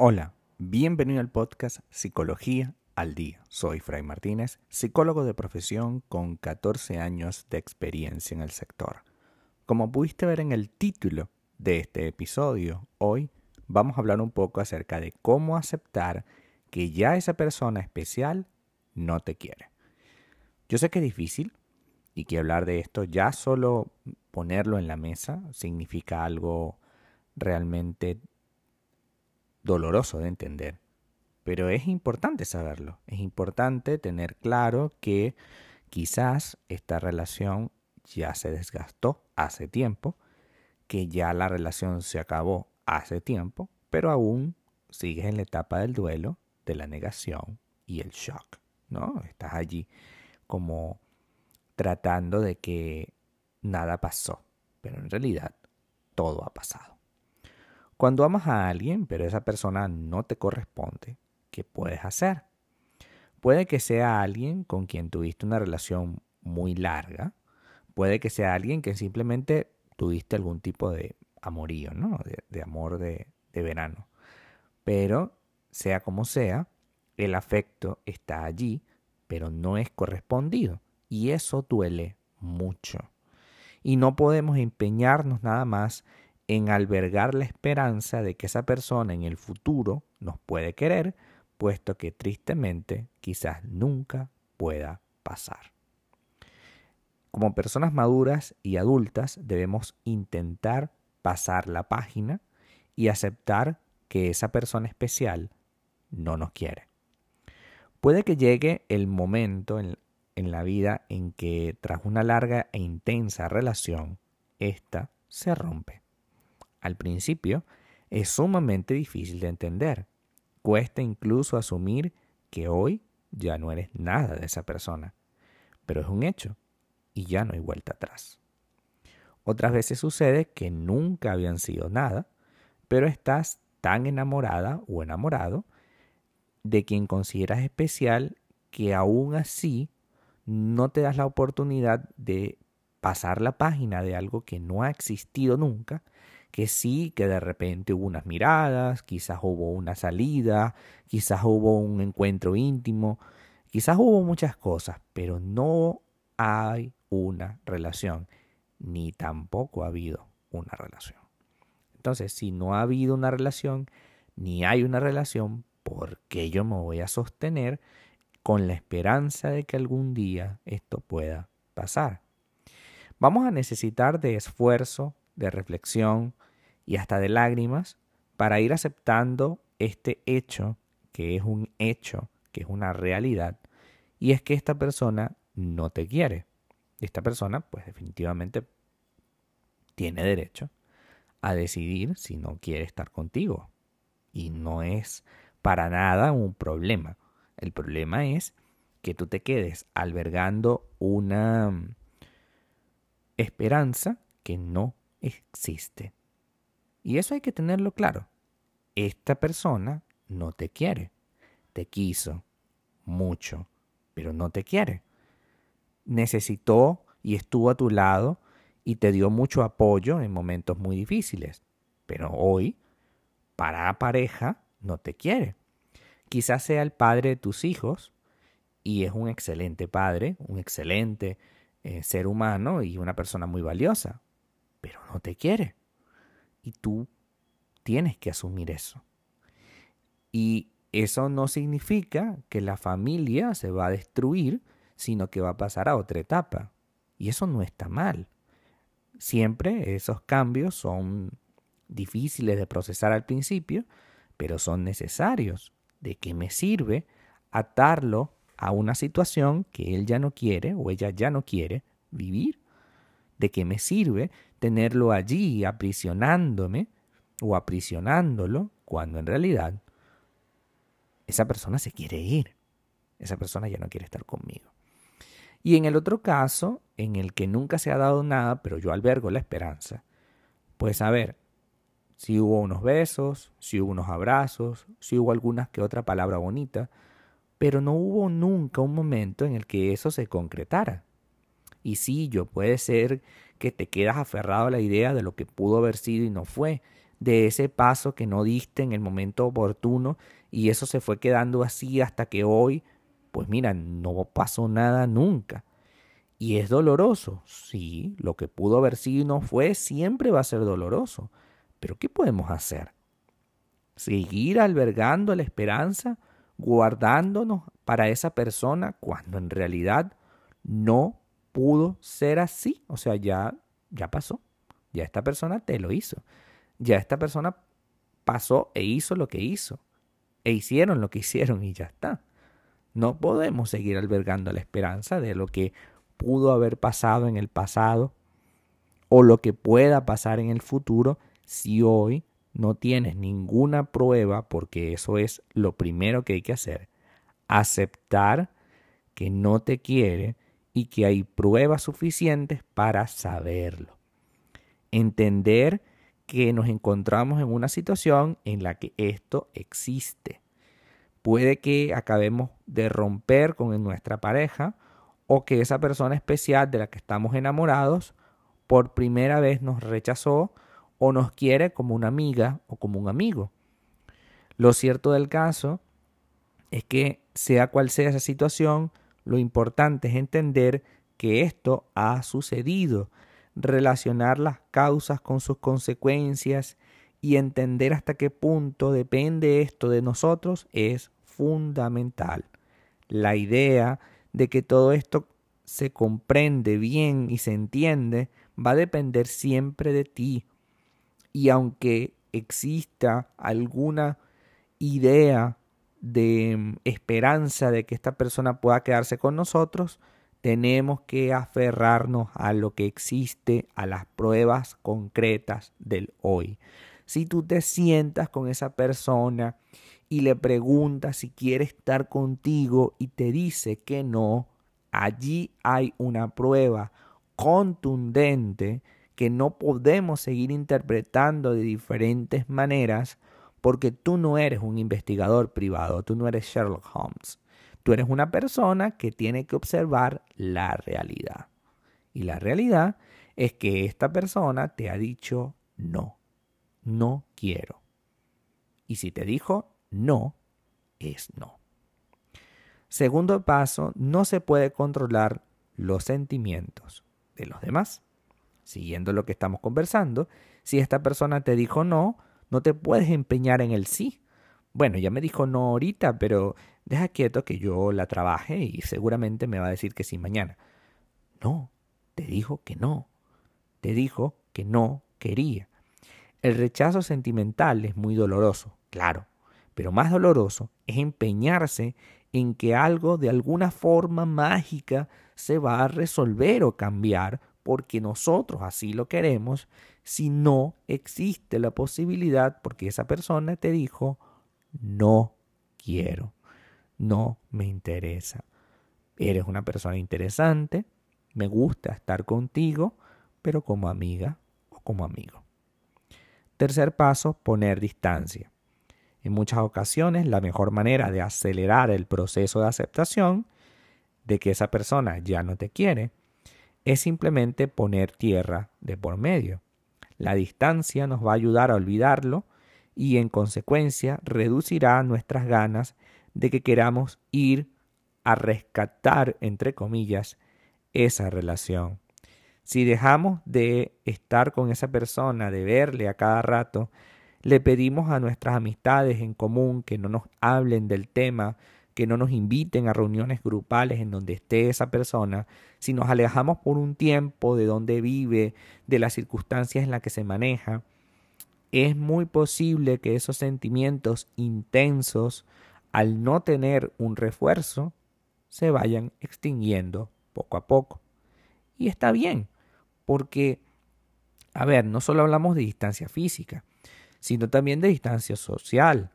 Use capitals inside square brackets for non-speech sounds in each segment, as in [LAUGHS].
Hola, bienvenido al podcast Psicología al Día. Soy Fray Martínez, psicólogo de profesión con 14 años de experiencia en el sector. Como pudiste ver en el título de este episodio, hoy vamos a hablar un poco acerca de cómo aceptar que ya esa persona especial no te quiere. Yo sé que es difícil y que hablar de esto ya solo ponerlo en la mesa significa algo realmente doloroso de entender. Pero es importante saberlo, es importante tener claro que quizás esta relación ya se desgastó hace tiempo, que ya la relación se acabó hace tiempo, pero aún sigues en la etapa del duelo, de la negación y el shock, ¿no? Estás allí como tratando de que nada pasó, pero en realidad todo ha pasado. Cuando amas a alguien, pero esa persona no te corresponde, ¿qué puedes hacer? Puede que sea alguien con quien tuviste una relación muy larga, puede que sea alguien que simplemente tuviste algún tipo de amorío, ¿no? De, amor de, verano. Pero, sea como sea, el afecto está allí, pero no es correspondido. Y eso duele mucho. Y no podemos empeñarnos nada más en albergar la esperanza de que esa persona en el futuro nos puede querer, puesto que tristemente quizás nunca pueda pasar. Como personas maduras y adultas debemos intentar pasar la página y aceptar que esa persona especial no nos quiere. Puede que llegue el momento en, en la vida en que tras una larga e intensa relación, ésta se rompe al principio es sumamente difícil de entender. Cuesta incluso asumir que hoy ya no eres nada de esa persona. Pero es un hecho y ya no hay vuelta atrás. Otras veces sucede que nunca habían sido nada, pero estás tan enamorada o enamorado de quien consideras especial que aún así no te das la oportunidad de pasar la página de algo que no ha existido nunca que sí, que de repente hubo unas miradas, quizás hubo una salida, quizás hubo un encuentro íntimo, quizás hubo muchas cosas, pero no hay una relación, ni tampoco ha habido una relación. Entonces, si no ha habido una relación, ni hay una relación, ¿por qué yo me voy a sostener con la esperanza de que algún día esto pueda pasar? Vamos a necesitar de esfuerzo, de reflexión y hasta de lágrimas para ir aceptando este hecho, que es un hecho, que es una realidad, y es que esta persona no te quiere. Esta persona, pues definitivamente tiene derecho a decidir si no quiere estar contigo. Y no es para nada un problema. El problema es que tú te quedes albergando una esperanza que no existe. Y eso hay que tenerlo claro. Esta persona no te quiere. Te quiso mucho, pero no te quiere. Necesitó y estuvo a tu lado y te dio mucho apoyo en momentos muy difíciles. Pero hoy, para pareja, no te quiere. Quizás sea el padre de tus hijos y es un excelente padre, un excelente eh, ser humano y una persona muy valiosa pero no te quiere. Y tú tienes que asumir eso. Y eso no significa que la familia se va a destruir, sino que va a pasar a otra etapa. Y eso no está mal. Siempre esos cambios son difíciles de procesar al principio, pero son necesarios. ¿De qué me sirve atarlo a una situación que él ya no quiere o ella ya no quiere vivir? ¿De qué me sirve tenerlo allí aprisionándome o aprisionándolo cuando en realidad esa persona se quiere ir? Esa persona ya no quiere estar conmigo. Y en el otro caso, en el que nunca se ha dado nada, pero yo albergo la esperanza, pues a ver, si hubo unos besos, si hubo unos abrazos, si hubo algunas que otra palabra bonita, pero no hubo nunca un momento en el que eso se concretara. Y sí, yo puede ser que te quedas aferrado a la idea de lo que pudo haber sido y no fue, de ese paso que no diste en el momento oportuno y eso se fue quedando así hasta que hoy, pues mira, no pasó nada nunca. Y es doloroso, sí, lo que pudo haber sido y no fue siempre va a ser doloroso. Pero ¿qué podemos hacer? ¿Seguir albergando la esperanza, guardándonos para esa persona cuando en realidad no pudo ser así? O sea, ya, ya pasó, ya esta persona te lo hizo, ya esta persona pasó e hizo lo que hizo, e hicieron lo que [LAUGHS] hicieron y ya está. No podemos seguir albergando la esperanza de lo que pudo haber pasado en el pasado o lo que pueda pasar en el futuro si hoy no tienes ninguna prueba, porque eso es lo primero que hay que hacer, aceptar que no te quiere y que hay pruebas suficientes para saberlo. Entender que nos encontramos en una situación en la que esto existe. Puede que acabemos de romper con nuestra pareja o que esa persona especial de la que estamos enamorados por primera vez nos rechazó o nos quiere como una amiga o como un amigo. Lo cierto del caso es que sea cual sea esa situación, lo importante es entender que esto ha sucedido, relacionar las causas con sus consecuencias y entender hasta qué punto depende esto de nosotros es fundamental. La idea de que todo esto se comprende bien y se entiende va a depender siempre de ti. Y aunque exista alguna idea de mm, esperanza de que esta persona pueda quedarse con nosotros, tenemos que aferrarnos a lo que existe, a las pruebas concretas del hoy. Si tú te sientas con esa persona y le preguntas si quiere estar contigo y te dice que no, allí hay una prueba contundente que no podemos seguir interpretando de diferentes maneras porque tú no eres un investigador privado, tú no eres Sherlock Holmes. Tú eres una persona que tiene que observar la realidad. Y la realidad es que esta persona te ha dicho no, no quiero. Y si te dijo no es no. Segundo paso, no se puede controlar los sentimientos de los demás. Siguiendo lo que estamos conversando, si esta persona te dijo no, no te puedes empeñar en el sí. Bueno, ya me dijo no ahorita, pero deja quieto que yo la trabaje y seguramente me va a decir que sí mañana. No, te dijo que no. Te dijo que no quería. El rechazo sentimental es muy doloroso, claro, pero más doloroso es empeñarse en que algo de alguna forma mágica se va a resolver o cambiar porque nosotros así lo queremos, si no existe la posibilidad porque esa persona te dijo, no quiero, no me interesa. Eres una persona interesante, me gusta estar contigo, pero como amiga o como amigo. Tercer paso, poner distancia. En muchas ocasiones la mejor manera de acelerar el proceso de aceptación de que esa persona ya no te quiere es simplemente poner tierra de por medio. La distancia nos va a ayudar a olvidarlo y en consecuencia reducirá nuestras ganas de que queramos ir a rescatar, entre comillas, esa relación. Si dejamos de estar con esa persona, de verle a cada rato, le pedimos a nuestras amistades en común que no nos hablen del tema, que no nos inviten a reuniones grupales en donde esté esa persona, si nos alejamos por un tiempo de donde vive, de las circunstancias en las que se maneja, es muy posible que esos sentimientos intensos, al no tener un refuerzo, se vayan extinguiendo poco a poco. Y está bien, porque, a ver, no solo hablamos de distancia física, sino también de distancia social.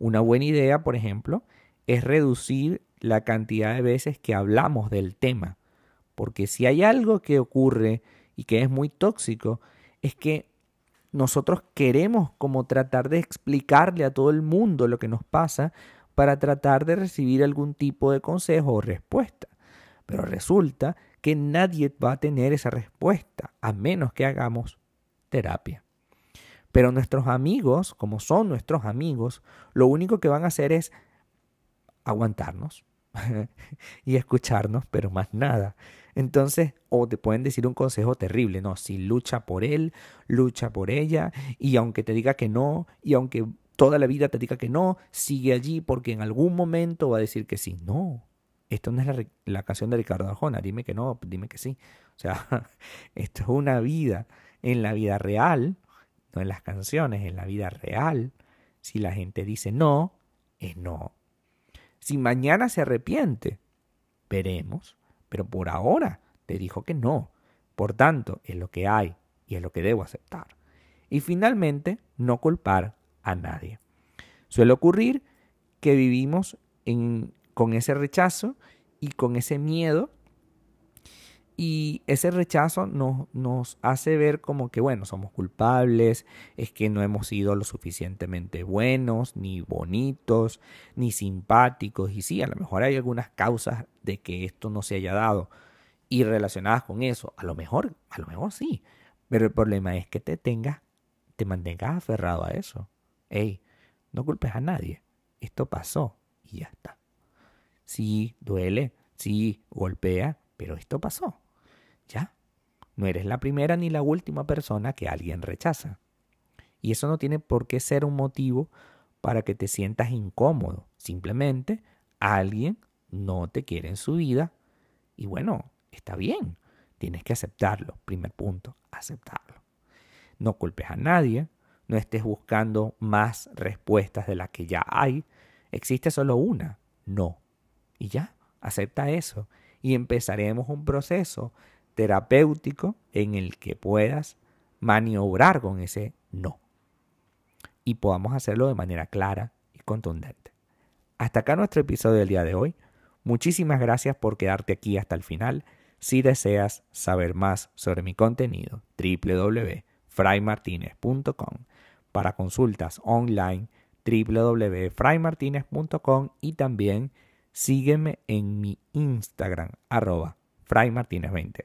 Una buena idea, por ejemplo, es reducir la cantidad de veces que hablamos del tema. Porque si hay algo que ocurre y que es muy tóxico, es que nosotros queremos como tratar de explicarle a todo el mundo lo que nos pasa para tratar de recibir algún tipo de consejo o respuesta. Pero resulta que nadie va a tener esa respuesta, a menos que hagamos terapia. Pero nuestros amigos, como son nuestros amigos, lo único que van a hacer es aguantarnos [LAUGHS] y escucharnos, pero más nada. Entonces, o te pueden decir un consejo terrible, no, si lucha por él, lucha por ella, y aunque te diga que no, y aunque toda la vida te diga que no, sigue allí porque en algún momento va a decir que sí. No, esto no es la, canción de Ricardo Arjona, dime que no, dime que sí. O sea, [LAUGHS] esto es una vida. En la vida real, no en las canciones, en la vida real, si la gente dice no, es no. Si mañana se arrepiente, veremos. Pero por ahora te dijo que no. Por tanto, es lo que hay y es lo que debo aceptar. Y finalmente, no culpar a nadie. Suele ocurrir que vivimos con ese rechazo y con ese miedo y ese rechazo nos, nos, hace ver como que, bueno, somos culpables, es que no hemos sido lo suficientemente buenos, ni bonitos, ni simpáticos. Y sí, a lo mejor hay algunas causas de que esto no se haya dado y relacionadas con eso. A lo mejor, a lo mejor sí. Pero el problema es que te tengas, te mantengas aferrado a eso. Ey, no culpes a nadie. Esto pasó y ya está. Sí, duele, sí, golpea, pero esto pasó. Ya. No eres la primera ni la última persona que alguien rechaza. Y eso no tiene por qué ser un motivo para que te sientas incómodo. Simplemente alguien no te quiere en su vida y bueno, está bien. Tienes que aceptarlo. Primer punto, aceptarlo. No culpes a nadie, no estés buscando más respuestas de las que ya hay. Existe solo una, no. Y ya, acepta eso. Y empezaremos un proceso terapéutico en el que puedas maniobrar con ese no. Y podamos hacerlo de manera clara y contundente. Hasta acá nuestro episodio del día de hoy. Muchísimas gracias por quedarte aquí hasta el final. Si deseas saber más sobre mi contenido, www.fraymartinez.com. Para consultas online, www.fraymartinez.com y también sígueme en mi Instagram, arroba fraymartinez20.